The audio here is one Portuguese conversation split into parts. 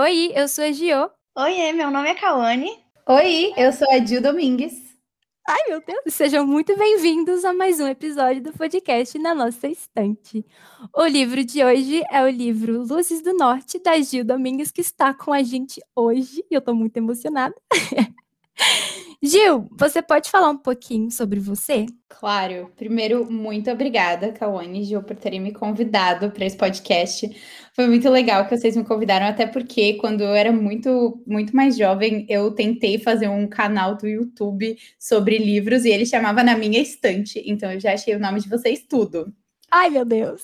Oi, eu sou a Gio. Oi, meu nome é Kawane. Oi, eu sou a Gil Domingues. Ai, meu Deus! Sejam muito bem-vindos a mais um episódio do podcast Na Nossa Estante. O livro de hoje é o livro Luzes do Norte, da Gil Domingues, que está com a gente hoje, e eu tô muito emocionada. Gil, você pode falar um pouquinho sobre você? Claro. Primeiro, muito obrigada, Kawane e Gil, por terem me convidado para esse podcast. Foi muito legal que vocês me convidaram, até porque quando eu era muito, muito mais jovem, eu tentei fazer um canal do YouTube sobre livros e ele chamava Na Minha Estante. Então eu já achei o nome de vocês tudo. Ai, meu Deus!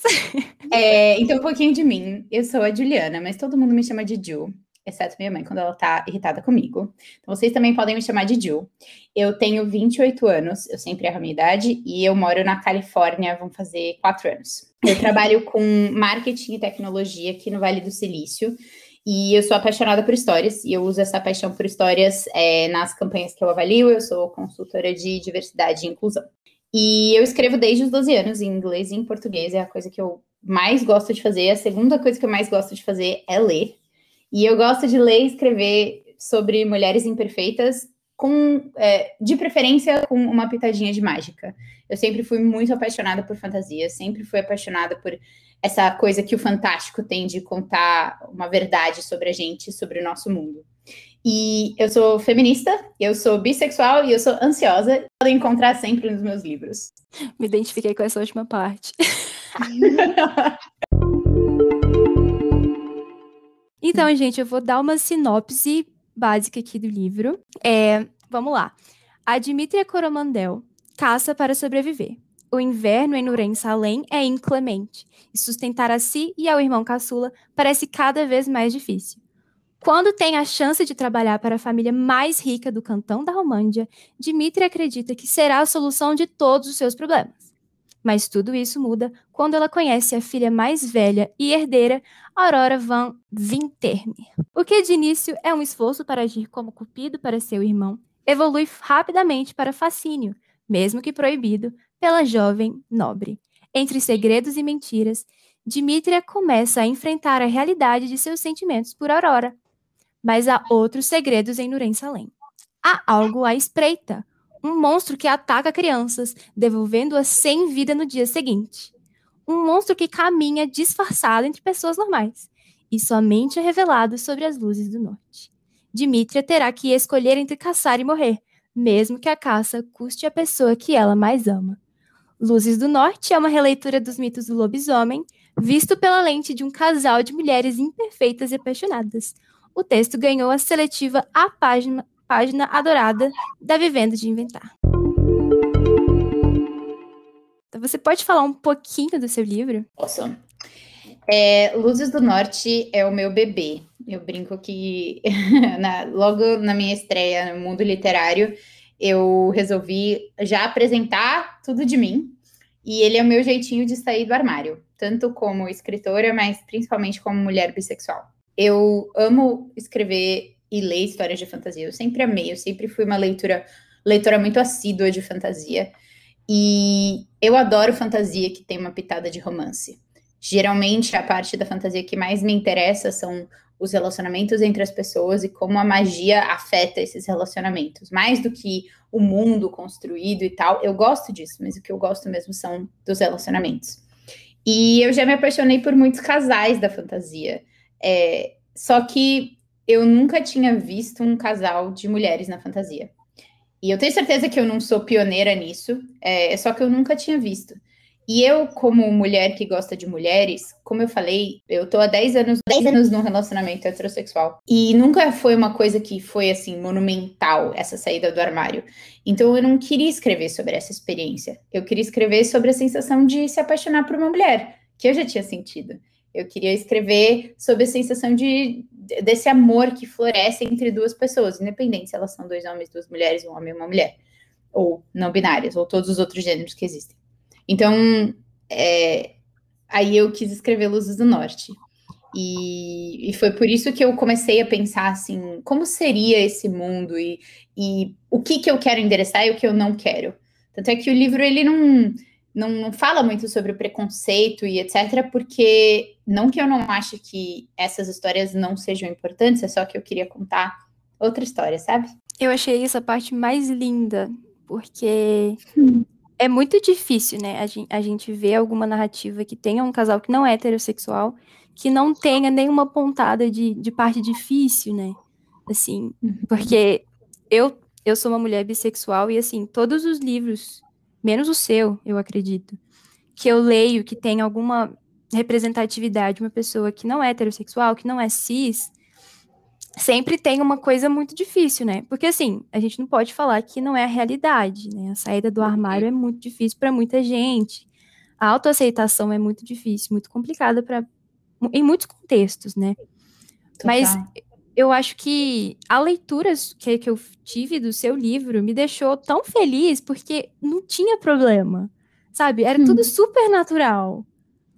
É, então, um pouquinho de mim. Eu sou a Juliana, mas todo mundo me chama de Ju exceto minha mãe, quando ela tá irritada comigo. Então, vocês também podem me chamar de Jill. Eu tenho 28 anos, eu sempre erro a minha idade, e eu moro na Califórnia, vão fazer quatro anos. Eu trabalho com marketing e tecnologia aqui no Vale do Silício, e eu sou apaixonada por histórias, e eu uso essa paixão por histórias é, nas campanhas que eu avalio, eu sou consultora de diversidade e inclusão. E eu escrevo desde os 12 anos em inglês e em português, é a coisa que eu mais gosto de fazer. A segunda coisa que eu mais gosto de fazer é ler. E eu gosto de ler e escrever sobre mulheres imperfeitas, com, é, de preferência com uma pitadinha de mágica. Eu sempre fui muito apaixonada por fantasia, sempre fui apaixonada por essa coisa que o fantástico tem de contar uma verdade sobre a gente, sobre o nosso mundo. E eu sou feminista, eu sou bissexual e eu sou ansiosa. Podem encontrar sempre nos meus livros. Me identifiquei com essa última parte. Então, gente, eu vou dar uma sinopse básica aqui do livro. É, vamos lá. A Dimitria Coromandel caça para sobreviver. O inverno em Nuren Salem é inclemente, e sustentar a si e ao irmão caçula parece cada vez mais difícil. Quando tem a chance de trabalhar para a família mais rica do cantão da Romândia, Dimitri acredita que será a solução de todos os seus problemas. Mas tudo isso muda quando ela conhece a filha mais velha e herdeira, Aurora Van Winterme. O que de início é um esforço para agir como cupido para seu irmão, evolui rapidamente para fascínio, mesmo que proibido, pela jovem nobre. Entre segredos e mentiras, Dimitria começa a enfrentar a realidade de seus sentimentos por Aurora. Mas há outros segredos em Nuren Salem. Há algo à espreita, um monstro que ataca crianças, devolvendo-as sem vida no dia seguinte. Um monstro que caminha disfarçado entre pessoas normais e somente é revelado sobre as luzes do norte. Dimitria terá que escolher entre caçar e morrer, mesmo que a caça custe a pessoa que ela mais ama. Luzes do Norte é uma releitura dos mitos do lobisomem, visto pela lente de um casal de mulheres imperfeitas e apaixonadas. O texto ganhou a seletiva A Página página adorada da Vivendo de Inventar. Então, você pode falar um pouquinho do seu livro? Posso. É, Luzes do Norte é o meu bebê. Eu brinco que na, logo na minha estreia no mundo literário, eu resolvi já apresentar tudo de mim. E ele é o meu jeitinho de sair do armário, tanto como escritora, mas principalmente como mulher bissexual. Eu amo escrever e ler histórias de fantasia. Eu sempre amei, eu sempre fui uma leitura, leitora muito assídua de fantasia. E eu adoro fantasia que tem uma pitada de romance. Geralmente, a parte da fantasia que mais me interessa são os relacionamentos entre as pessoas e como a magia afeta esses relacionamentos. Mais do que o mundo construído e tal, eu gosto disso, mas o que eu gosto mesmo são dos relacionamentos. E eu já me apaixonei por muitos casais da fantasia. É, só que eu nunca tinha visto um casal de mulheres na fantasia. E eu tenho certeza que eu não sou pioneira nisso, é só que eu nunca tinha visto. E eu, como mulher que gosta de mulheres, como eu falei, eu tô há 10 anos, 10 anos num relacionamento heterossexual. E nunca foi uma coisa que foi assim monumental essa saída do armário. Então eu não queria escrever sobre essa experiência. Eu queria escrever sobre a sensação de se apaixonar por uma mulher, que eu já tinha sentido. Eu queria escrever sobre a sensação de desse amor que floresce entre duas pessoas, independente se elas são dois homens, duas mulheres, um homem e uma mulher, ou não binárias, ou todos os outros gêneros que existem. Então, é, aí eu quis escrever Luzes do Norte. E, e, foi por isso que eu comecei a pensar assim, como seria esse mundo e, e o que, que eu quero endereçar e o que eu não quero. Tanto é que o livro ele não não, não fala muito sobre o preconceito e etc, porque não que eu não ache que essas histórias não sejam importantes, é só que eu queria contar outra história, sabe? Eu achei essa parte mais linda, porque hum. é muito difícil, né? A gente, a gente vê alguma narrativa que tenha um casal que não é heterossexual, que não tenha nenhuma pontada de, de parte difícil, né? Assim, uhum. porque eu, eu sou uma mulher bissexual e, assim, todos os livros menos o seu, eu acredito, que eu leio que tem alguma representatividade, uma pessoa que não é heterossexual, que não é cis, sempre tem uma coisa muito difícil, né? Porque assim, a gente não pode falar que não é a realidade, né? A saída do armário é muito difícil para muita gente. A autoaceitação é muito difícil, muito complicada para em muitos contextos, né? Total. Mas eu acho que a leitura que, que eu tive do seu livro me deixou tão feliz porque não tinha problema, sabe? Era hum. tudo super natural,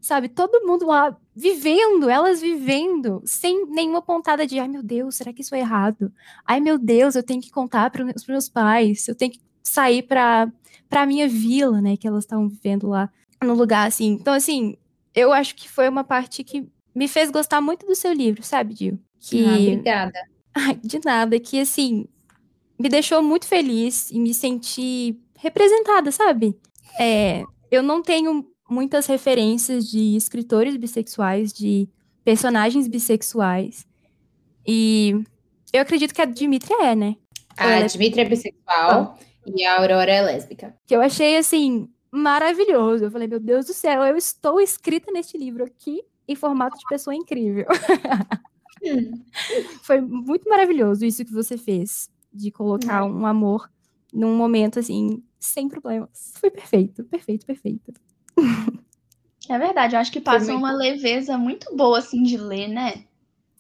sabe? Todo mundo lá vivendo, elas vivendo, sem nenhuma pontada de, ai meu Deus, será que isso é errado? Ai meu Deus, eu tenho que contar para os meus pais, eu tenho que sair para para minha vila, né, que elas estavam vivendo lá no lugar assim. Então assim, eu acho que foi uma parte que me fez gostar muito do seu livro, sabe, Gil? Que... Ah, obrigada. Ai, de nada, que assim, me deixou muito feliz e me senti representada, sabe? É, eu não tenho muitas referências de escritores bissexuais, de personagens bissexuais. E eu acredito que a Dimitri é, né? A é Dimitri é bissexual e a Aurora é lésbica. Que eu achei, assim, maravilhoso. Eu falei, meu Deus do céu, eu estou escrita neste livro aqui em formato de pessoa incrível. Foi muito maravilhoso isso que você fez, de colocar um amor num momento assim, sem problemas. Foi perfeito, perfeito, perfeito. É verdade, eu acho que passa uma leveza muito boa assim de ler, né?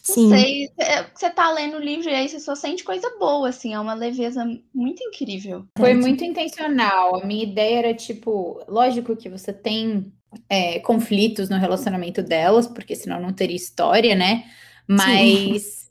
Sim. Sei, você tá lendo o livro e aí você só sente coisa boa, assim, é uma leveza muito incrível. Foi muito intencional. A minha ideia era, tipo, lógico que você tem é, conflitos no relacionamento delas, porque senão não teria história, né? Mas,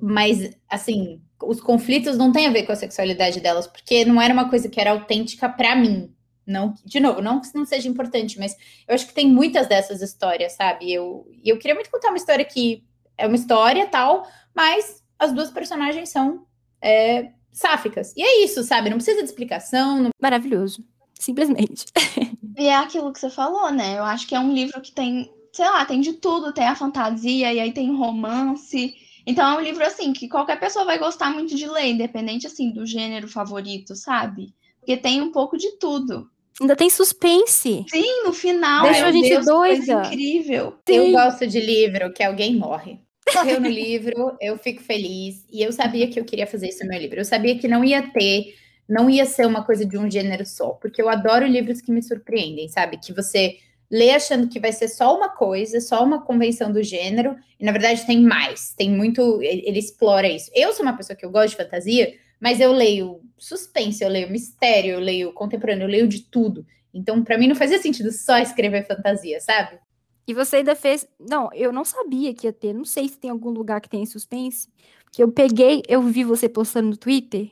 mas assim, os conflitos não têm a ver com a sexualidade delas, porque não era uma coisa que era autêntica para mim. Não, de novo, não que não seja importante, mas eu acho que tem muitas dessas histórias, sabe? Eu, eu queria muito contar uma história que é uma história tal, mas as duas personagens são é, sáficas. E é isso, sabe? Não precisa de explicação. Não... Maravilhoso. Simplesmente. E é aquilo que você falou, né? Eu acho que é um livro que tem sei lá, tem de tudo, tem a fantasia e aí tem romance. Então é um livro assim que qualquer pessoa vai gostar muito de ler, independente assim do gênero favorito, sabe? Porque tem um pouco de tudo. Ainda tem suspense. Sim, no final. Deixa a gente Deus, doida. incrível. Sim. Eu gosto de livro que alguém morre. Morreu no livro, eu fico feliz. E eu sabia que eu queria fazer isso no meu livro. Eu sabia que não ia ter, não ia ser uma coisa de um gênero só. Porque eu adoro livros que me surpreendem, sabe? Que você lê achando que vai ser só uma coisa, só uma convenção do gênero, e na verdade tem mais, tem muito, ele explora isso. Eu sou uma pessoa que eu gosto de fantasia, mas eu leio suspense, eu leio mistério, eu leio contemporâneo, eu leio de tudo. Então, para mim não fazia sentido só escrever fantasia, sabe? E você ainda fez. Não, eu não sabia que ia ter. Não sei se tem algum lugar que tem suspense. Porque eu peguei, eu vi você postando no Twitter.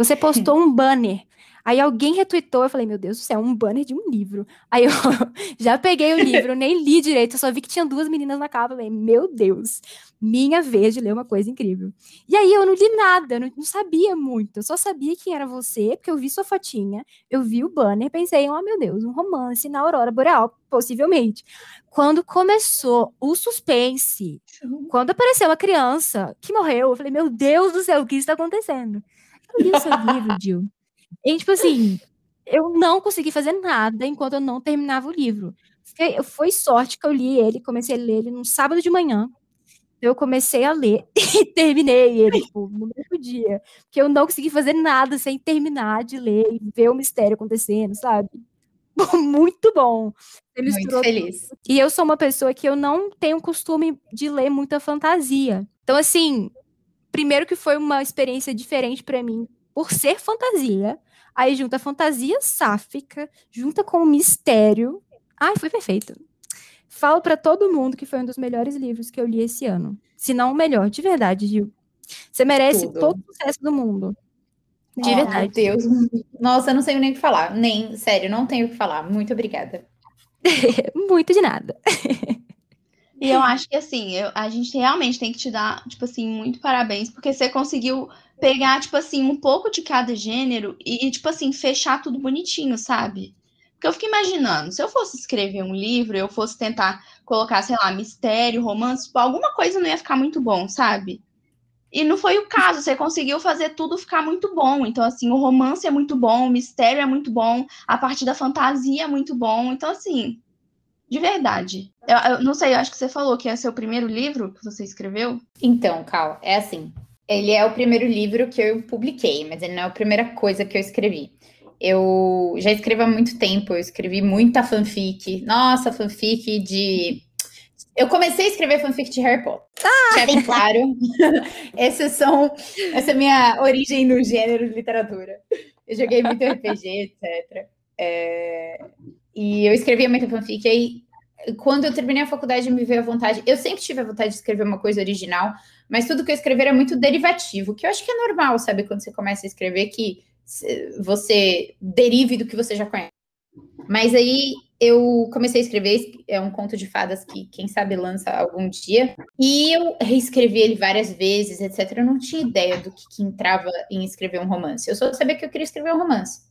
Você postou um banner Aí alguém retweetou, eu falei, meu Deus do céu, um banner de um livro. Aí eu já peguei o livro, nem li direito, eu só vi que tinha duas meninas na capa. Eu falei, meu Deus, minha vez de ler uma coisa incrível. E aí eu não li nada, eu não, não sabia muito. Eu só sabia quem era você, porque eu vi sua fotinha, eu vi o banner, pensei, oh meu Deus, um romance na Aurora Boreal, possivelmente. Quando começou o suspense, quando apareceu a criança que morreu, eu falei, meu Deus do céu, o que está acontecendo? Eu li o seu livro, Jill. E, tipo assim, eu não consegui fazer nada enquanto eu não terminava o livro. Foi sorte que eu li ele, comecei a ler ele num sábado de manhã. Eu comecei a ler e terminei ele tipo, no mesmo dia. Porque eu não consegui fazer nada sem terminar de ler e ver o mistério acontecendo, sabe? Muito bom. Muito feliz. Tudo. E eu sou uma pessoa que eu não tenho costume de ler muita fantasia. Então, assim, primeiro que foi uma experiência diferente para mim por ser fantasia. Aí junta fantasia sáfica, junta com o mistério. Ai, foi perfeito. Falo para todo mundo que foi um dos melhores livros que eu li esse ano. Se não o melhor, de verdade, Gil. Você merece Tudo. todo o sucesso do mundo. De Oh, verdade. Meu Deus. Nossa, eu não sei nem o que falar. Nem, sério, não tenho o que falar. Muito obrigada. Muito de nada. E eu acho que assim, eu- a gente realmente tem que te dar, tipo assim, muito parabéns, porque você conseguiu pegar, tipo assim, um pouco de cada gênero e, tipo assim, fechar tudo bonitinho, sabe? Porque eu fico imaginando, se eu fosse escrever um livro, eu fosse tentar colocar, sei lá, mistério, romance, tipo, alguma coisa não ia ficar muito bom, sabe? E não foi o caso, você conseguiu fazer tudo ficar muito bom. Então, assim, o romance é muito bom, o mistério é muito bom, a parte da fantasia é muito bom. Então, assim, de verdade. Eu, eu não sei, eu acho que você falou que é seu primeiro livro que você escreveu. Então, Cal, é assim. Ele é o primeiro livro que eu publiquei, mas ele não é a primeira coisa que eu escrevi. Eu já escrevo há muito tempo, eu escrevi muita fanfic. Nossa, fanfic de. Eu comecei a escrever fanfic de Harry Potter. Ah! bem claro. Esses são. Essa é a minha origem no gênero de literatura. Eu joguei muito RPG, etc. É, E eu escrevia muita fanfic. Aí, quando eu terminei a faculdade, me veio a vontade. Eu sempre tive a vontade de escrever uma coisa original, mas tudo que eu escrever era muito derivativo, que eu acho que é normal, sabe? Quando você começa a escrever, que você derive do que você já conhece. Mas aí eu comecei a escrever, é um conto de fadas que, quem sabe, lança algum dia. E eu reescrevi ele várias vezes, etc. Eu não tinha ideia do que, que entrava em escrever um romance. Eu só sabia que eu queria escrever um romance.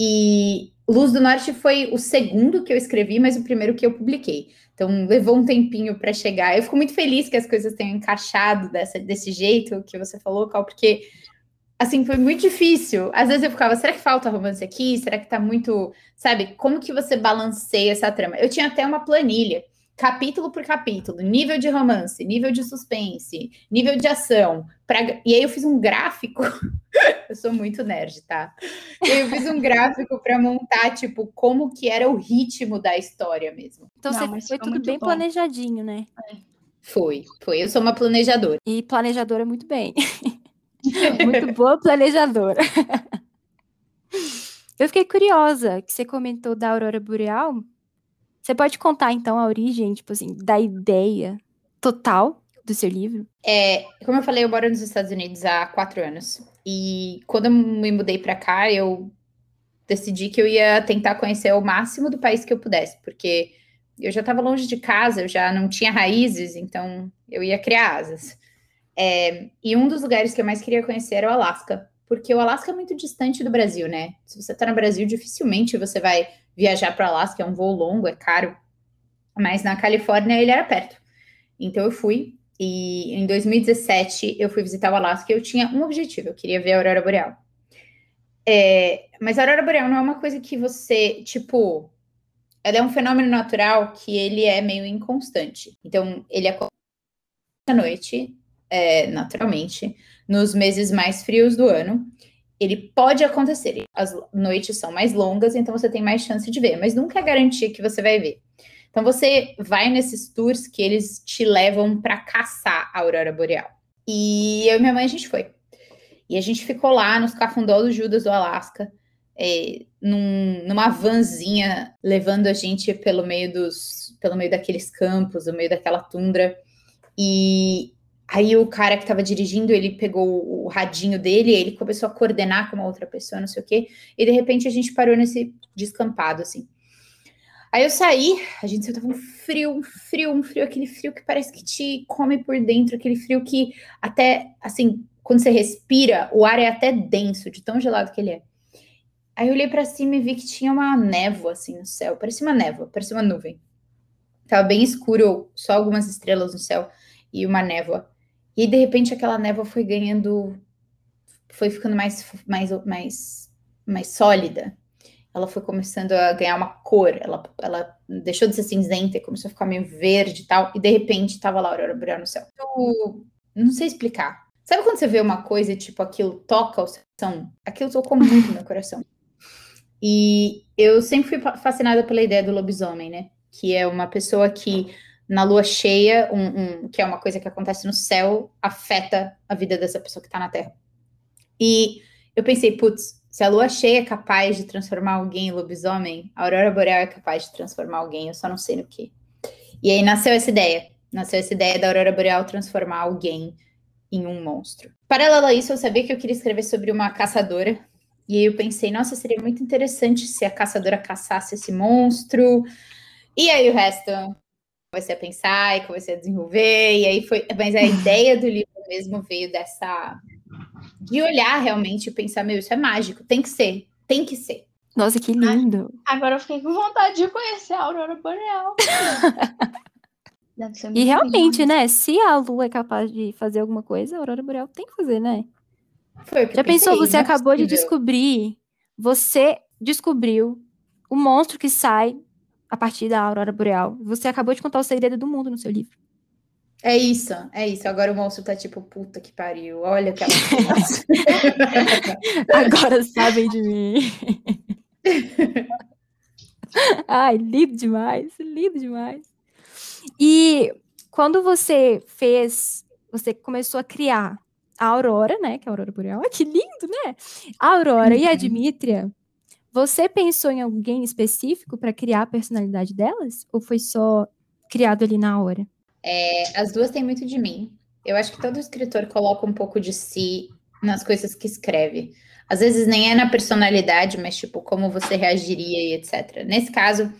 E Luz do Norte foi o segundo que eu escrevi, mas o primeiro que eu publiquei. Então levou um tempinho para chegar. Eu fico muito feliz que as coisas tenham encaixado dessa, desse jeito que você falou, Cal, porque assim foi muito difícil. Às vezes eu ficava, será que falta romance aqui? Será que tá muito, sabe? Como que você balanceia essa trama? Eu tinha até uma planilha, capítulo por capítulo, nível de romance, nível de suspense, nível de ação. Pra... E aí eu fiz um gráfico. eu sou muito nerd, tá? Aí eu fiz um gráfico para montar, tipo, como que era o ritmo da história mesmo. Então Não, você foi tudo bem bom. planejadinho, né? Foi, foi. Eu sou uma planejadora. E planejadora muito bem. muito boa planejadora. Eu fiquei curiosa que você comentou da Aurora Boreal. Você pode contar, então, a origem, tipo assim, da ideia total do seu livro? É, como eu falei, eu moro nos Estados Unidos há quatro anos. E quando eu me mudei para cá, eu decidi que eu ia tentar conhecer o máximo do país que eu pudesse, porque eu já estava longe de casa, eu já não tinha raízes, então eu ia criar asas. É, e um dos lugares que eu mais queria conhecer era o Alasca, porque o Alasca é muito distante do Brasil, né? Se você está no Brasil, dificilmente você vai viajar para Alasca, é um voo longo, é caro. Mas na Califórnia ele era perto. Então eu fui, e em 2017 eu fui visitar o Alasca e eu tinha um objetivo, eu queria ver a Aurora Boreal. É, mas a Aurora Boreal não é uma coisa que você, tipo, ela é um fenômeno natural que ele é meio inconstante. Então, ele acontece à noite, é, naturalmente, nos meses mais frios do ano. Ele pode acontecer, as noites são mais longas, então você tem mais chance de ver, mas nunca é garantia que você vai ver. Então você vai nesses tours que eles te levam para caçar a aurora boreal. E eu e minha mãe a gente foi. E a gente ficou lá nos cafundó do Judas do Alasca, é, num, numa vanzinha levando a gente pelo meio dos, pelo meio daqueles campos, no meio daquela tundra. E aí o cara que estava dirigindo, ele pegou o radinho dele, ele começou a coordenar com uma outra pessoa, não sei o quê. E de repente a gente parou nesse descampado assim. Aí eu saí, a gente tava um frio, um frio, um frio, aquele frio que parece que te come por dentro, aquele frio que até, assim, quando você respira, o ar é até denso, de tão gelado que ele é. Aí eu olhei para cima e vi que tinha uma névoa, assim, no céu. Parecia uma névoa, parecia uma nuvem. Tava bem escuro, só algumas estrelas no céu e uma névoa. E de repente aquela névoa foi ganhando, foi ficando mais, mais, mais, mais sólida ela foi começando a ganhar uma cor, ela, ela deixou de ser cinzenta e começou a ficar meio verde e tal, e de repente tava lá a aurora boreal no céu. Eu não sei explicar. Sabe quando você vê uma coisa e, tipo, aquilo toca o coração? Aquilo tocou muito no meu coração. E eu sempre fui fascinada pela ideia do lobisomem, né? Que é uma pessoa que, na lua cheia, um, um, que é uma coisa que acontece no céu, afeta a vida dessa pessoa que tá na Terra. E eu pensei, putz, se a lua cheia é capaz de transformar alguém em lobisomem, a aurora boreal é capaz de transformar alguém, eu só não sei no que. E aí nasceu essa ideia. Nasceu essa ideia da aurora boreal transformar alguém em um monstro. Paralelo a isso, eu sabia que eu queria escrever sobre uma caçadora. E aí eu pensei, nossa, seria muito interessante se a caçadora caçasse esse monstro. E aí o resto comecei a pensar e comecei a desenvolver. E aí foi. Mas a ideia do livro mesmo veio dessa. De olhar realmente e pensar, meu, isso é mágico, tem que ser, tem que ser. Nossa, que lindo. Agora eu fiquei com vontade de conhecer a Aurora Boreal. e realmente, lindo. né? Se a Lua é capaz de fazer alguma coisa, a Aurora Boreal tem que fazer, né? Foi Já pensou, você é acabou de descobrir, você descobriu o monstro que sai a partir da Aurora Boreal. Você acabou de contar o segredo do mundo no seu livro. É isso, é isso. Agora o monstro tá tipo, puta que pariu, olha aquela. Agora sabem de mim. Ai, lindo demais, lindo demais. E quando você fez, você começou a criar a Aurora, né? Que é a Aurora Boreal. Ai, que lindo, né? A Aurora uhum. e a uhum. Você pensou em alguém específico para criar a personalidade delas? Ou foi só criado ali na hora? É, as duas têm muito de mim. Eu acho que todo escritor coloca um pouco de si nas coisas que escreve. Às vezes nem é na personalidade, mas tipo, como você reagiria e etc. Nesse caso,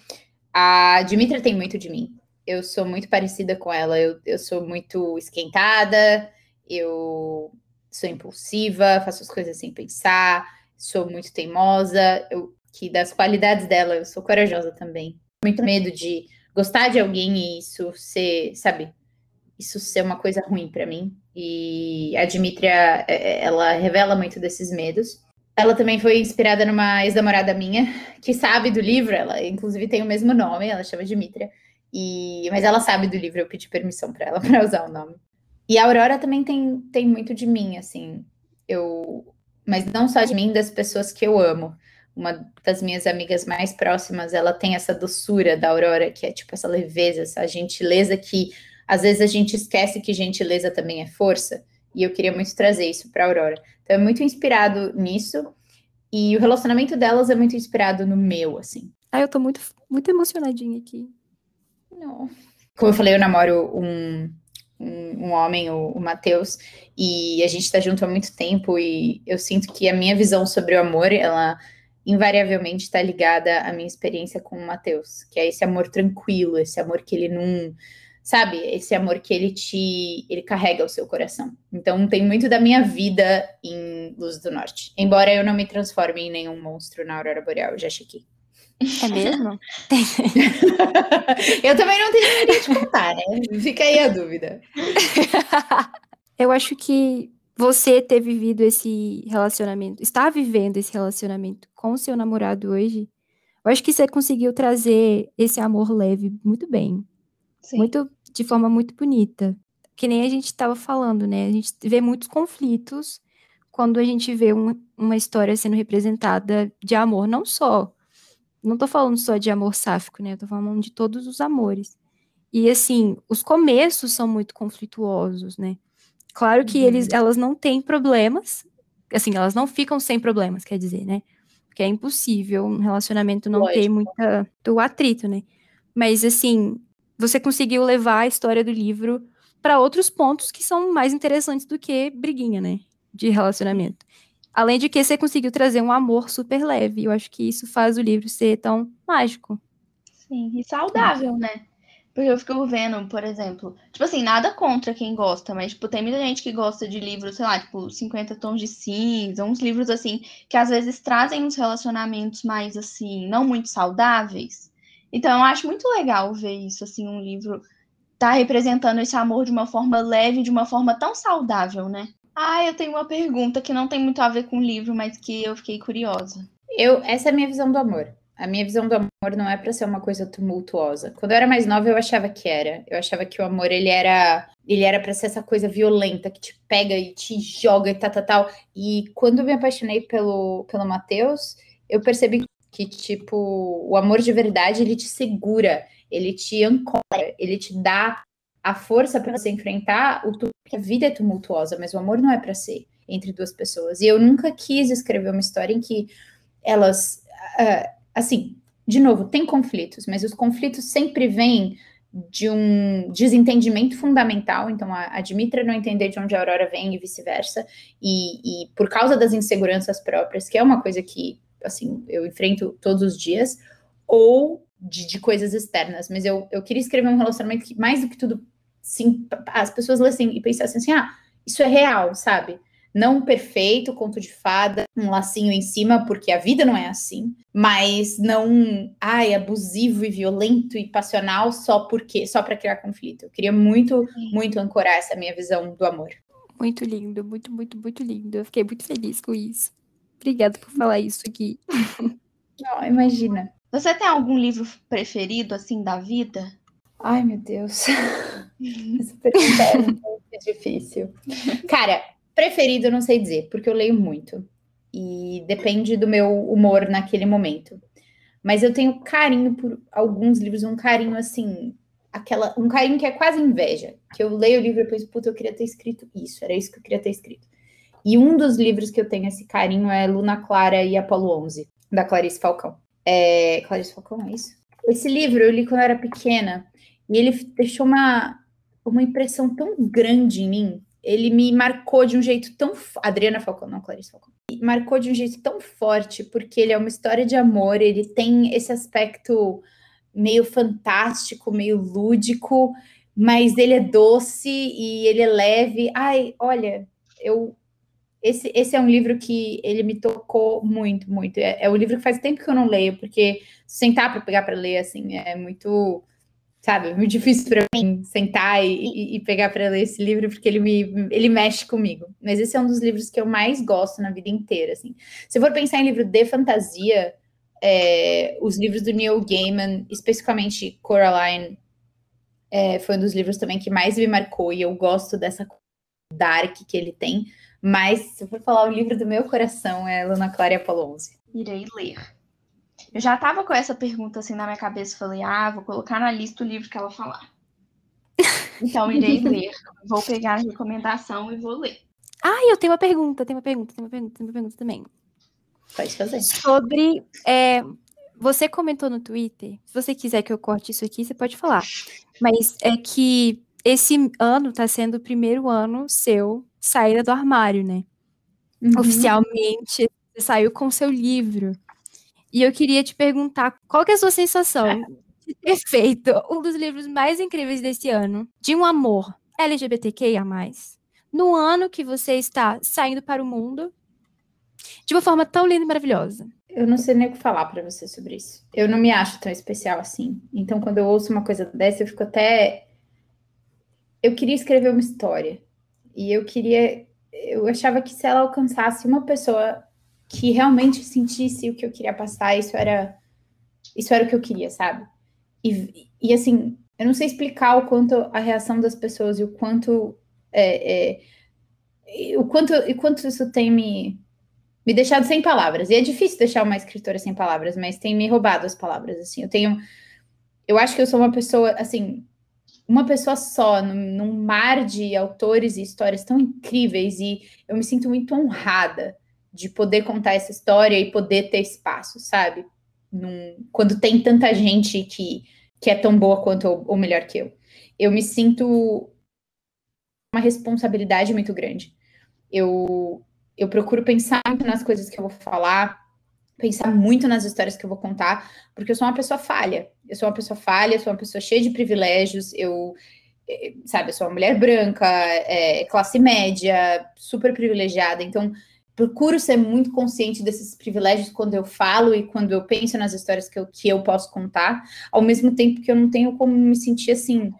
a Dimitra tem muito de mim. Eu sou muito parecida com ela. Eu, eu sou muito esquentada, eu sou impulsiva, faço as coisas sem pensar, sou muito teimosa. Eu, que das qualidades dela, eu sou corajosa também. Muito medo de gostar de alguém e isso ser, sabe, isso ser uma coisa ruim para mim. E a Dimitria, é, é, ela revela muito desses medos. Ela também foi inspirada numa ex-namorada minha, que sabe do livro, ela inclusive tem o mesmo nome, ela chama Dimitria. E, mas ela sabe do livro, eu pedi permissão para ela para usar o nome. E a Aurora também tem, tem muito de mim, assim. Eu, mas não só de mim, das pessoas que eu amo. Uma das minhas amigas mais próximas, ela tem essa doçura da Aurora, que é tipo essa leveza, essa gentileza que às vezes a gente esquece que gentileza também é força. E eu queria muito trazer isso para Aurora. Então é muito inspirado nisso. E o relacionamento delas é muito inspirado no meu, assim. Ah, eu tô muito, muito emocionadinha aqui. Não. Como eu falei, eu namoro um, um, um homem, o, o Matheus, e a gente tá junto há muito tempo, e eu sinto que a minha visão sobre o amor, ela invariavelmente está ligada à minha experiência com o Matheus, que é esse amor tranquilo, esse amor que ele não. Sabe, esse amor que ele te. ele carrega o seu coração. Então tem muito da minha vida em Luz do Norte. Embora eu não me transforme em nenhum monstro na Aurora Boreal, já chequei. É mesmo? eu também não tenho ninguém te contar, né? Fica aí a dúvida. eu acho que você ter vivido esse relacionamento, está vivendo esse relacionamento com o seu namorado hoje, eu acho que você conseguiu trazer esse amor leve muito bem. Sim. Muito, de forma muito bonita. Que nem a gente estava falando, né? A gente vê muitos conflitos quando a gente vê um, uma história sendo representada de amor, não só não tô falando só de amor sáfico, né? Eu tô falando de todos os amores. E assim, os começos são muito conflituosos, né? Claro que uhum. eles, elas não têm problemas, assim, elas não ficam sem problemas, quer dizer, né? Porque é impossível um relacionamento não Lógico. ter muita do atrito, né? Mas assim, você conseguiu levar a história do livro para outros pontos que são mais interessantes do que briguinha, né? De relacionamento. Além de que você conseguiu trazer um amor super leve. Eu acho que isso faz o livro ser tão mágico. Sim, e saudável, né? Porque eu fico vendo, por exemplo, tipo assim, nada contra quem gosta, mas, tipo, tem muita gente que gosta de livros, sei lá, tipo, 50 tons de cinza, uns livros, assim, que às vezes trazem uns relacionamentos mais, assim, não muito saudáveis. Então, eu acho muito legal ver isso, assim, um livro tá representando esse amor de uma forma leve, de uma forma tão saudável, né? Ah, eu tenho uma pergunta que não tem muito a ver com o livro, mas que eu fiquei curiosa. Eu, essa é a minha visão do amor. A minha visão do amor não é para ser uma coisa tumultuosa. Quando eu era mais nova, eu achava que era. Eu achava que o amor ele era, ele era para ser essa coisa violenta que te pega e te joga e tal, tal, tal. E quando eu me apaixonei pelo pelo Matheus, eu percebi que tipo, o amor de verdade, ele te segura, ele te ancora, ele te dá a força para você enfrentar o que a vida é tumultuosa, mas o amor não é para ser entre duas pessoas. E eu nunca quis escrever uma história em que elas, uh, assim, de novo, tem conflitos, mas os conflitos sempre vêm de um desentendimento fundamental. Então, a, a Dimitra não entender de onde a Aurora vem e vice-versa, e, e por causa das inseguranças próprias, que é uma coisa que, assim, eu enfrento todos os dias, ou de, de coisas externas. Mas eu, eu queria escrever um relacionamento que, mais do que tudo, sim, as pessoas lessem e pensassem assim, ah, isso é real, sabe? não perfeito, conto de fada, um lacinho em cima, porque a vida não é assim, mas não, ai, abusivo e violento e passional só porque, só para criar conflito. Eu queria muito, muito ancorar essa minha visão do amor. Muito lindo, muito, muito, muito lindo. Eu fiquei muito feliz com isso. Obrigada por falar isso aqui. Não, imagina. Você tem algum livro preferido, assim, da vida? Ai, meu Deus. É muito difícil. Cara, Preferido, eu não sei dizer, porque eu leio muito. E depende do meu humor naquele momento. Mas eu tenho carinho por alguns livros, um carinho assim, aquela, um carinho que é quase inveja. Que eu leio o livro e depois, puta, eu queria ter escrito isso, era isso que eu queria ter escrito. E um dos livros que eu tenho esse carinho é Luna Clara e Apolo 11, da Clarice Falcão. É, Clarice Falcão, é isso? Esse livro eu li quando eu era pequena e ele deixou uma, uma impressão tão grande em mim ele me marcou de um jeito tão. Adriana Falcão, não Clarice Falcão. Marcou de um jeito tão forte, porque ele é uma história de amor, ele tem esse aspecto meio fantástico, meio lúdico, mas ele é doce e ele é leve. Ai, olha, eu. Esse, esse é um livro que ele me tocou muito, muito. É, é um livro que faz tempo que eu não leio, porque sentar para pegar para ler, assim, é muito sabe, é muito difícil para mim sentar e, e pegar para ler esse livro, porque ele me ele mexe comigo. Mas esse é um dos livros que eu mais gosto na vida inteira, assim. Se for pensar em livro de fantasia, é, os livros do Neil Gaiman, especificamente Coraline, é, foi um dos livros também que mais me marcou, e eu gosto dessa dark que ele tem. Mas, se eu for falar o livro do meu coração, é Luna Clara e Apolo 11. Irei ler. Eu já tava com essa pergunta assim na minha cabeça. Falei, ah, vou colocar na lista o livro que ela falar. Então, irei ler. Vou pegar a recomendação e vou ler. Ah, eu tenho uma pergunta, tenho uma pergunta, tenho uma pergunta, tenho uma pergunta também. Pode fazer. Sobre. É, você comentou no Twitter, se você quiser que eu corte isso aqui, você pode falar. Mas é que esse ano tá sendo o primeiro ano seu saída do armário, né? Uhum. Oficialmente, você saiu com seu livro. E eu queria te perguntar qual que é a sua sensação é. de ter feito um dos livros mais incríveis desse ano, de um amor LGBTQIA+, no ano que você está saindo para o mundo de uma forma tão linda e maravilhosa. Eu não sei nem o que falar para você sobre isso. Eu não me acho tão especial assim. Então, quando eu ouço uma coisa dessa, eu fico até. Eu queria escrever uma história. E eu queria. Eu achava que se ela alcançasse uma pessoa que realmente sentisse o que eu queria passar, isso era isso era o que eu queria, sabe? E, e assim, eu não sei explicar o quanto a reação das pessoas e o quanto é, é, o quanto e quanto isso tem me me deixado sem palavras. E é difícil deixar uma escritora sem palavras, mas tem me roubado as palavras assim. Eu tenho eu acho que eu sou uma pessoa assim, uma pessoa só, num, num mar de autores e histórias tão incríveis, e eu me sinto muito honrada de poder contar essa história e poder ter espaço, sabe? Num, quando tem tanta gente que, que é tão boa quanto ou, ou melhor que eu. Eu me sinto uma responsabilidade muito grande. Eu, eu procuro pensar muito nas coisas que eu vou falar, pensar muito nas histórias que eu vou contar, porque eu sou uma pessoa falha. Eu sou uma pessoa falha, sou uma pessoa cheia de privilégios, eu, eh, sabe, eu sou uma mulher branca, é, classe média, super privilegiada, então procuro ser muito consciente desses privilégios quando eu falo e quando eu penso nas histórias que eu, que eu posso contar, ao mesmo tempo que eu não tenho como me sentir assim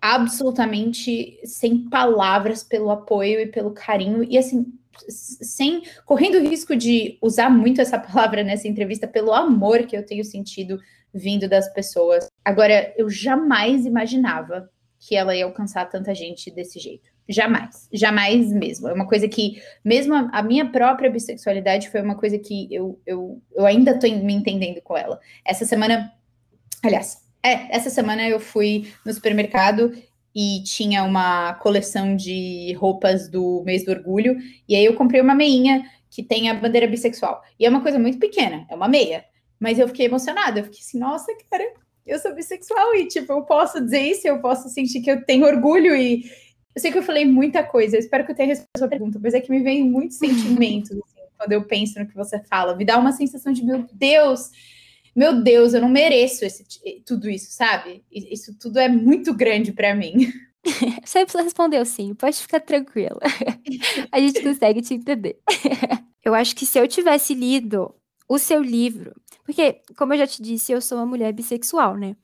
absolutamente sem palavras pelo apoio e pelo carinho e assim sem correndo o risco de usar muito essa palavra nessa entrevista pelo amor que eu tenho sentido vindo das pessoas. Agora, eu jamais imaginava que ela ia alcançar tanta gente desse jeito. Jamais, jamais mesmo. É uma coisa que, mesmo a, a, minha própria bissexualidade foi uma coisa que eu, eu, eu ainda estou me entendendo com ela. Essa semana, aliás, é, essa semana eu fui no supermercado e tinha uma coleção de roupas do mês do orgulho, e aí eu comprei uma meinha que tem a bandeira bissexual. E é uma coisa muito pequena, é uma meia. Mas eu fiquei emocionada, eu fiquei assim, nossa, cara, eu sou bissexual e, tipo, eu posso dizer isso, eu posso sentir que eu tenho orgulho e. Eu sei que eu falei muita coisa, eu espero que eu tenha respondido a sua pergunta, mas é que me vem muitos sentimentos assim, quando eu penso no que você fala. Me dá uma sensação de, meu Deus, meu Deus, eu não mereço esse, tudo isso, sabe? Isso tudo é muito grande para mim. Você respondeu sim, pode ficar tranquila. A gente consegue te entender. Eu acho que se eu tivesse lido o seu livro, porque, como eu já te disse, eu sou uma mulher bissexual, né?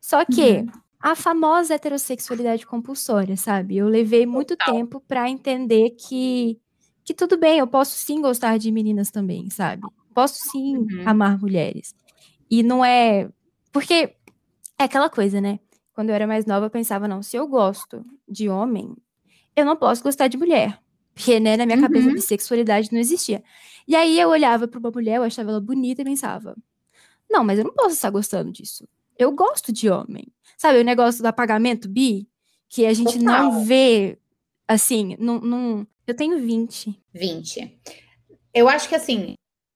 Só que uhum. A famosa heterossexualidade compulsória, sabe? Eu levei muito Total. tempo para entender que, que tudo bem, eu posso sim gostar de meninas também, sabe? Posso sim uhum. amar mulheres. E não é. Porque é aquela coisa, né? Quando eu era mais nova, eu pensava, não, se eu gosto de homem, eu não posso gostar de mulher. Porque, né, na minha uhum. cabeça, bissexualidade não existia. E aí eu olhava para uma mulher, eu achava ela bonita e pensava: não, mas eu não posso estar gostando disso. Eu gosto de homem. Sabe o negócio do apagamento bi? Que a gente Total. não vê, assim, num, num... eu tenho 20. 20. Eu acho que, assim,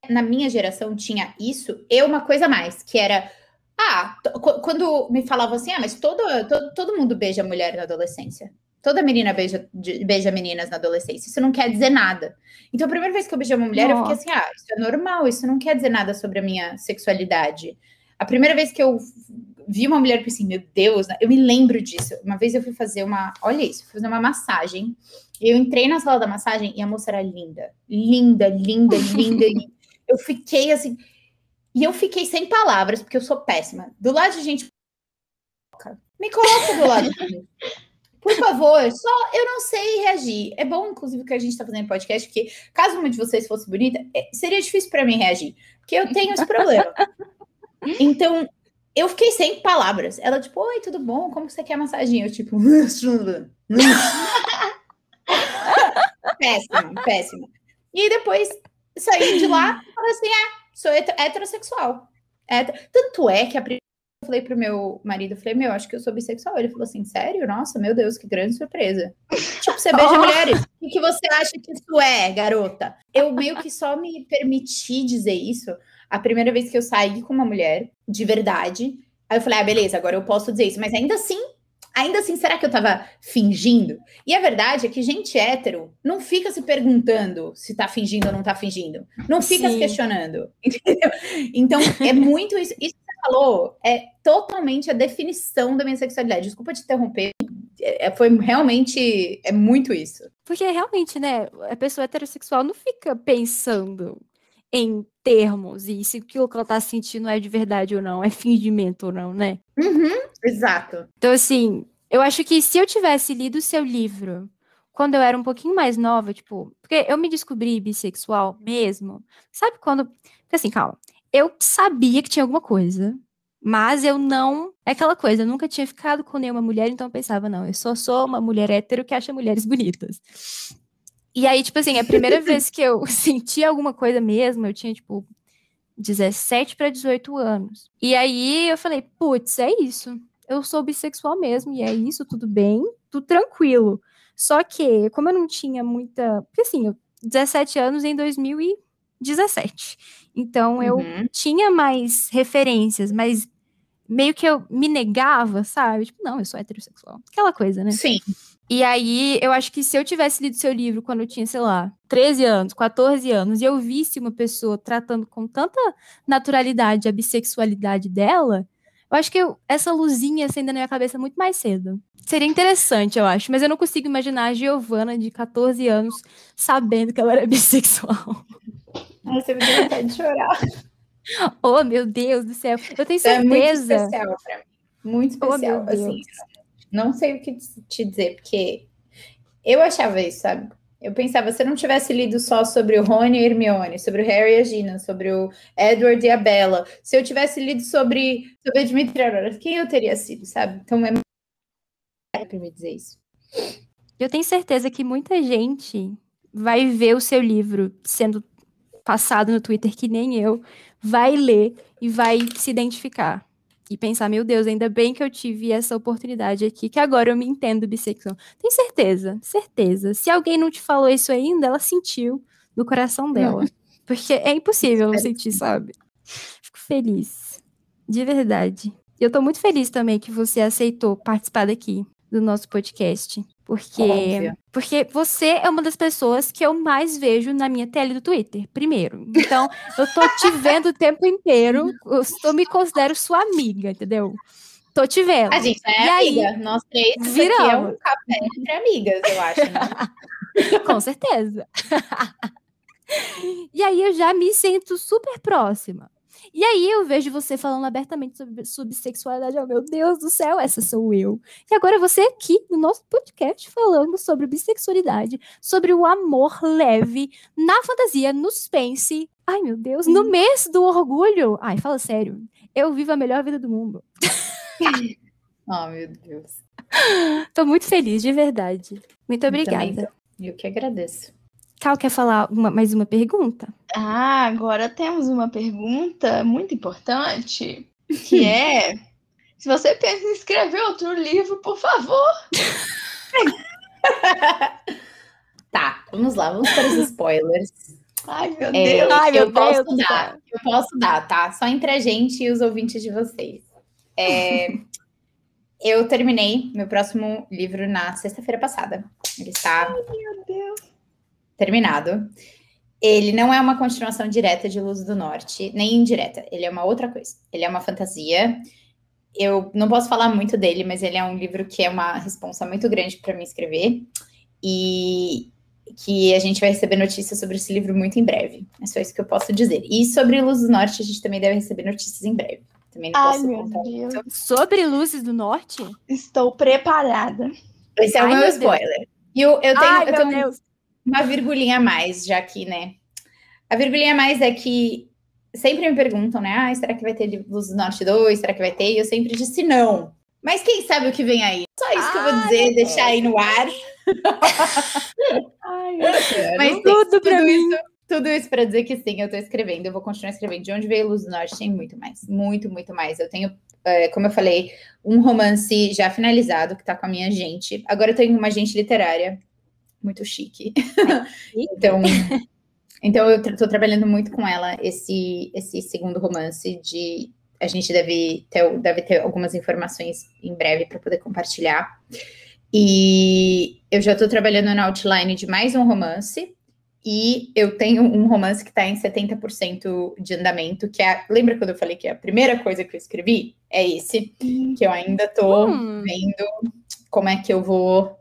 na minha geração tinha isso e uma coisa mais, que era. Ah, quando me falavam assim, ah, mas todo, todo, todo mundo beija mulher na adolescência. Toda menina beija, beija meninas na adolescência. Isso não quer dizer nada. Então, a primeira vez que eu beijei uma mulher, Nossa. eu fiquei assim: ah, isso é normal, isso não quer dizer nada sobre a minha sexualidade. A primeira vez que eu vi uma mulher, eu pensei, meu Deus, eu me lembro disso. Uma vez eu fui fazer uma, olha isso, fui fazer uma massagem. Eu entrei na sala da massagem e a moça era linda. Linda, linda, linda. eu fiquei assim. E eu fiquei sem palavras, porque eu sou péssima. Do lado de gente. Me coloca do lado. Por favor, só eu não sei reagir. É bom, inclusive, que a gente está fazendo podcast, porque caso uma de vocês fosse bonita, é, seria difícil para mim reagir, porque eu tenho esse problema. Então, eu fiquei sem palavras. Ela, tipo, oi, tudo bom? Como você quer massagem? Eu, tipo, péssimo, péssimo. E depois saí de lá e falei assim: ah, sou heterossexual. Tanto é que a primeira eu falei pro meu marido, eu falei, meu, acho que eu sou bissexual. Ele falou assim, sério? Nossa, meu Deus, que grande surpresa. tipo, você beija oh. mulheres. O que você acha que isso é, garota? Eu meio que só me permiti dizer isso a primeira vez que eu saí com uma mulher, de verdade. Aí eu falei, ah, beleza, agora eu posso dizer isso. Mas ainda assim, ainda assim, será que eu tava fingindo? E a verdade é que gente hétero não fica se perguntando se tá fingindo ou não tá fingindo. Não fica Sim. se questionando. Entendeu? Então, é muito isso. Isso falou é totalmente a definição da minha sexualidade. Desculpa te interromper. É, foi realmente. É muito isso. Porque realmente, né? A pessoa heterossexual não fica pensando em termos e se aquilo que ela tá sentindo é de verdade ou não, é fingimento ou não, né? Uhum, exato. Então, assim, eu acho que se eu tivesse lido o seu livro quando eu era um pouquinho mais nova, tipo, porque eu me descobri bissexual mesmo, sabe quando. Porque assim, calma eu sabia que tinha alguma coisa, mas eu não. É aquela coisa, eu nunca tinha ficado com nenhuma mulher, então eu pensava, não, eu só sou uma mulher hétero que acha mulheres bonitas. E aí, tipo assim, a primeira vez que eu senti alguma coisa mesmo, eu tinha, tipo, 17 para 18 anos. E aí eu falei, putz, é isso. Eu sou bissexual mesmo, e é isso, tudo bem, tudo tranquilo. Só que, como eu não tinha muita. Porque assim, eu, 17 anos em 2017. Então eu uhum. tinha mais referências, mas meio que eu me negava, sabe? Tipo, não, eu sou heterossexual. Aquela coisa, né? Sim. E aí, eu acho que se eu tivesse lido seu livro quando eu tinha, sei lá, 13 anos, 14 anos, e eu visse uma pessoa tratando com tanta naturalidade a bissexualidade dela, eu acho que eu, essa luzinha acendendo na minha cabeça muito mais cedo. Seria interessante, eu acho, mas eu não consigo imaginar a Giovana de 14 anos sabendo que ela era bissexual. Você me deu vontade de chorar. Oh, meu Deus do céu. Eu tenho certeza. É muito especial pra mim. Muito especial. Oh, assim, não sei o que te dizer, porque eu achava isso, sabe? Eu pensava, se eu não tivesse lido só sobre o Rony e Hermione, sobre o Harry e a Gina, sobre o Edward e a Bella, se eu tivesse lido sobre, sobre a Dimitri Aurora, quem eu teria sido, sabe? Então é para me dizer isso. Eu tenho certeza que muita gente vai ver o seu livro sendo passado no Twitter que nem eu, vai ler e vai se identificar. E pensar, meu Deus, ainda bem que eu tive essa oportunidade aqui, que agora eu me entendo bissexual. Tem certeza, certeza. Se alguém não te falou isso ainda, ela sentiu no coração dela. Não. Porque é impossível não sentir, sabe? Fico feliz. De verdade. Eu tô muito feliz também que você aceitou participar daqui do nosso podcast. Porque, Óbvio. porque você é uma das pessoas que eu mais vejo na minha tela do Twitter, primeiro. Então, eu tô te vendo o tempo inteiro. Eu, eu me considero sua amiga, entendeu? Tô te vendo. A gente é E aí, amiga. Nós três aqui é viramos. um café entre amigas, eu acho. Né? Com certeza. e aí eu já me sinto super próxima. E aí eu vejo você falando abertamente sobre, sobre sexualidade. Oh, meu Deus do céu, essa sou eu. E agora você aqui no nosso podcast falando sobre bissexualidade, sobre o amor leve, na fantasia, no suspense. Ai, meu Deus, no mês do orgulho. Ai, fala sério. Eu vivo a melhor vida do mundo. Oh, meu Deus. Tô muito feliz, de verdade. Muito Eu também obrigada. tô. Eu que agradeço. Cal, quer falar uma- mais uma pergunta? Ah, agora temos uma pergunta muito importante, que é: se você pensa em escrever outro livro, por favor. Tá, vamos lá, vamos para os spoilers. Ai, meu É, Deus. Ai, meu eu posso Deus dar, eu posso dar, tá? Só entre a gente e os ouvintes de vocês. É, eu terminei meu próximo livro na sexta-feira passada. Ele está Meu Deus. Terminado. Ele não é uma continuação direta de Luz do Norte, nem indireta. Ele é uma outra coisa. Ele é uma fantasia. Eu não posso falar muito dele, mas ele é um livro que é uma responsa muito grande para mim escrever. E que a gente vai receber notícias sobre esse livro muito em breve. É só isso que eu posso dizer. E sobre Luz do Norte, a gente também deve receber notícias em breve. Também não Ai, posso meu contar. Deus. Sobre Luzes do Norte? Estou preparada. Esse é o Ai, meu meu Deus. spoiler. E eu, eu tenho, Ai, eu meu tenho Deus. Uma virgulinha a mais, já que, né? A virgulinha a mais é que sempre me perguntam, né? Ah, será que vai ter Luz do Norte 2? Será que vai ter? E eu sempre disse não. Mas quem sabe o que vem aí? Só isso que eu vou Ai, dizer, deixar aí no ar. Ai. Mas Tudo pra mim. isso, tudo isso para dizer que sim, eu tô escrevendo, eu vou continuar escrevendo. De onde veio Luz do Norte tem muito mais, muito, muito mais. Eu tenho, é, como eu falei, um romance já finalizado que tá com a minha gente. Agora eu tenho uma agente literária muito chique. então, então eu tô trabalhando muito com ela esse esse segundo romance de a gente deve ter, deve ter algumas informações em breve para poder compartilhar. E eu já estou trabalhando na outline de mais um romance. E eu tenho um romance que está em 70% de andamento, que é. Lembra quando eu falei que a primeira coisa que eu escrevi é esse? Que eu ainda tô Hum. vendo como é que eu vou.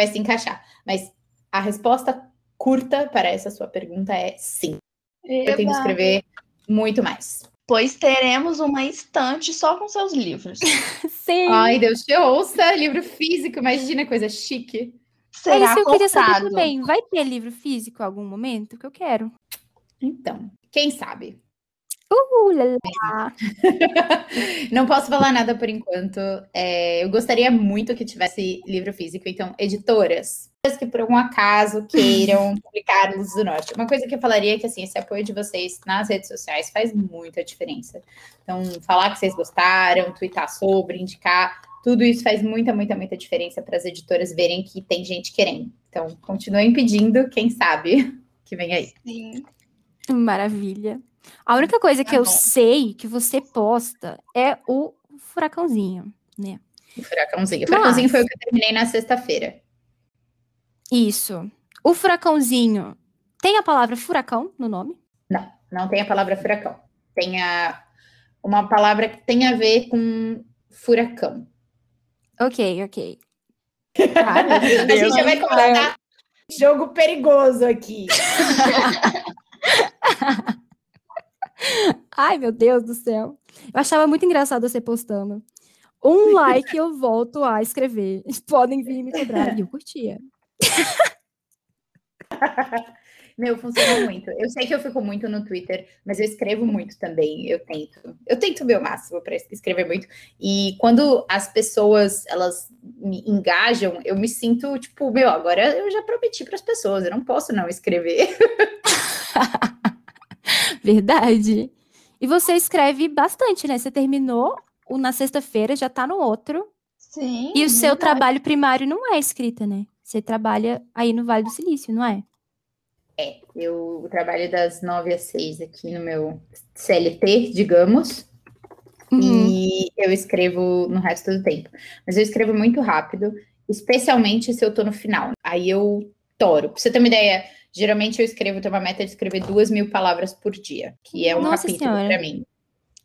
Vai se encaixar. Mas a resposta curta para essa sua pergunta é sim. Eu tenho que Eba. escrever muito mais. Pois teremos uma estante só com seus livros. Sim. Ai, Deus te ouça, livro físico, imagina coisa chique. é Será isso que eu queria saber também. Vai ter livro físico em algum momento? Que eu quero. Então, quem sabe? Uh, lá. Não posso falar nada por enquanto. É, eu gostaria muito que tivesse livro físico, então, editoras que por algum acaso queiram publicar Luz do Norte. Uma coisa que eu falaria é que assim, esse apoio de vocês nas redes sociais faz muita diferença. Então, falar que vocês gostaram, twittar sobre, indicar, tudo isso faz muita, muita, muita diferença para as editoras verem que tem gente querendo. Então, continuem pedindo, quem sabe que vem aí. Sim. Maravilha. A única coisa que Tá eu bom. sei que você posta é o furacãozinho, né? O furacãozinho. O furacãozinho Mas- foi o que eu terminei na sexta-feira. Isso. O furacãozinho tem a palavra furacão no nome? Não, não tem a palavra furacão. Tem a, uma palavra que tem a ver com furacão. Ok, ok. Meu a gente já vai começar jogo perigoso aqui. Ai, meu Deus do céu. Eu achava muito engraçado você postando. Um like eu volto a escrever. Podem vir me cobrar. E eu curtia. Meu, funciona muito. Eu sei que eu fico muito no Twitter, mas eu escrevo muito também. Eu tento. Eu tento o meu máximo para escrever muito. E quando as pessoas elas me engajam, eu me sinto tipo, meu, agora eu já prometi para as pessoas, eu não posso não escrever. Verdade. E você escreve bastante, né? Você terminou o na sexta-feira, já tá no outro. Sim. E o seu verdade. trabalho primário não é escrita, né? Você trabalha aí no Vale do Silício, não é? É, eu trabalho das nove às seis aqui no meu CLT, digamos. uhum. e eu escrevo no resto do tempo. Mas eu escrevo muito rápido, especialmente se eu tô no final. Aí eu toro. Pra você ter uma ideia, geralmente eu escrevo, tenho uma meta de escrever duas mil palavras por dia, que é um Nossa capítulo para mim.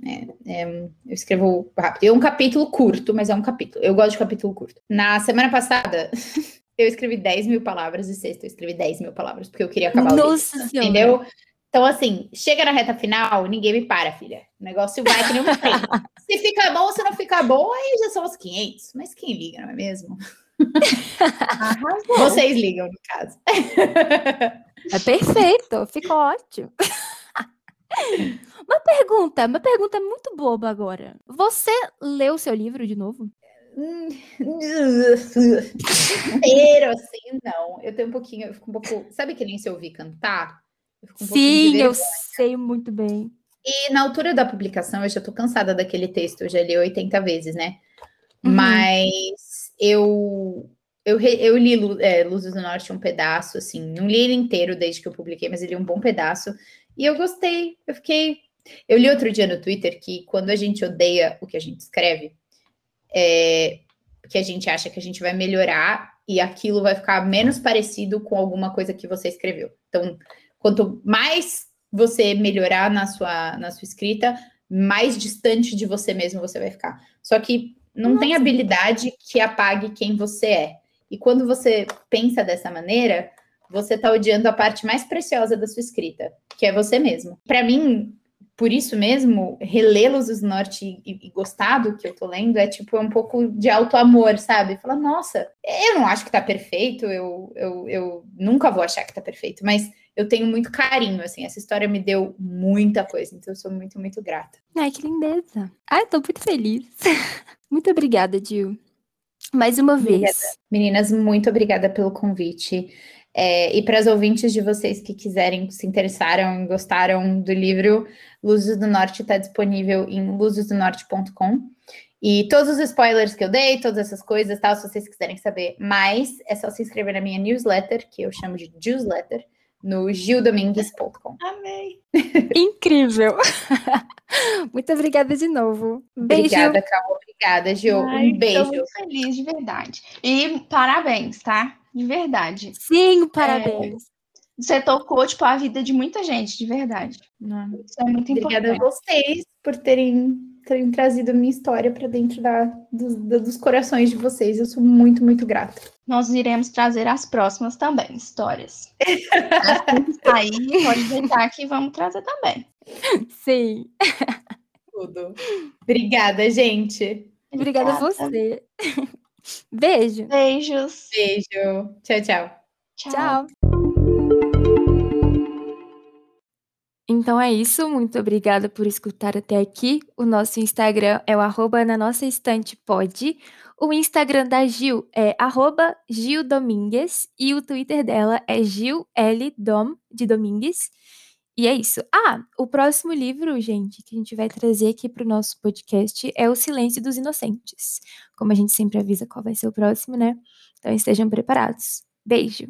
É, é, eu escrevo rápido. É um capítulo curto, mas é um capítulo. Eu gosto de capítulo curto. Na semana passada, eu escrevi 10 mil palavras, e sexta eu escrevi 10 mil palavras, porque eu queria acabar Nossa o livro. Entendeu? Então, assim, chega na reta final, ninguém me para, filha. O negócio vai que nem um trem. se fica bom, se não fica bom, aí já são os 500. Mas quem liga, não é mesmo? Vocês ligam, no caso. É perfeito, ficou ótimo. Uma pergunta, uma pergunta muito boba agora. Você leu o seu livro de novo? Inteiro, assim, não. Eu tenho um pouquinho, eu fico um pouco. Sabe que nem se eu ouvir cantar? Eu um Sim, eu sei muito bem. E na altura da publicação, eu já tô cansada daquele texto, eu já li 80 vezes, né? Uhum. Mas eu eu, eu li é, Luzes do Norte um pedaço, assim, não li ele inteiro desde que eu publiquei, mas eu li um bom pedaço. E eu gostei, eu fiquei. Eu li outro dia no Twitter que quando a gente odeia o que a gente escreve, é, que a gente acha que a gente vai melhorar e aquilo vai ficar menos parecido com alguma coisa que você escreveu. Então, quanto mais você melhorar na sua, na sua escrita, mais distante de você mesmo você vai ficar. Só que não Nossa. tem habilidade que apague quem você é. E quando você pensa dessa maneira, você está odiando a parte mais preciosa da sua escrita, que é você mesmo. Para mim, por isso mesmo, relê-los do Norte e, e, gostar do que eu tô lendo é tipo um pouco de auto-amor, sabe? Falar, nossa, eu não acho que tá perfeito, eu, eu, eu nunca vou achar que tá perfeito, mas eu tenho muito carinho, assim, essa história me deu muita coisa, então eu sou muito, muito grata. Ai, que lindeza. Ai, tô muito feliz. muito obrigada, Gil. Mais uma obrigada. vez. Meninas, muito obrigada pelo convite. É, e para as ouvintes de vocês que quiserem, se interessaram e gostaram do livro, Luzes do Norte está disponível em luzesdonorte.com. E todos os spoilers que eu dei, todas essas coisas, tal, se vocês quiserem saber mais, é só se inscrever na minha newsletter, que eu chamo de newsletter, no gildomingues.com. Amei! Incrível! Muito obrigada de novo. Beijo. Obrigada, Carol. Obrigada, Gil. Ai, um beijo. Estou muito feliz, de verdade. E parabéns, tá? De verdade. Sim, parabéns. É, você tocou, tipo, a vida de muita gente, de verdade. Isso é muito Obrigada importante. a vocês por terem, terem trazido a minha história para dentro da, dos, dos corações de vocês. Eu sou muito, muito grata. Nós iremos trazer as próximas também, histórias. aí, pode deixar que vamos trazer também. Sim. Tudo. Obrigada, gente. Obrigada, Obrigada a você. Beijo. Beijos. Beijo. Tchau, tchau. Tchau. tchau. Então é isso, muito obrigada por escutar até aqui. O nosso Instagram é o arroba na nossa estante pode. O Instagram da Gil é arroba Gil Domingues e o Twitter dela é Gil L Dom de Domingues. E é isso. Ah, o próximo livro, gente, que a gente vai trazer aqui para o nosso podcast é O Silêncio dos Inocentes. Como a gente sempre avisa qual vai ser o próximo, né? Então estejam preparados. Beijo!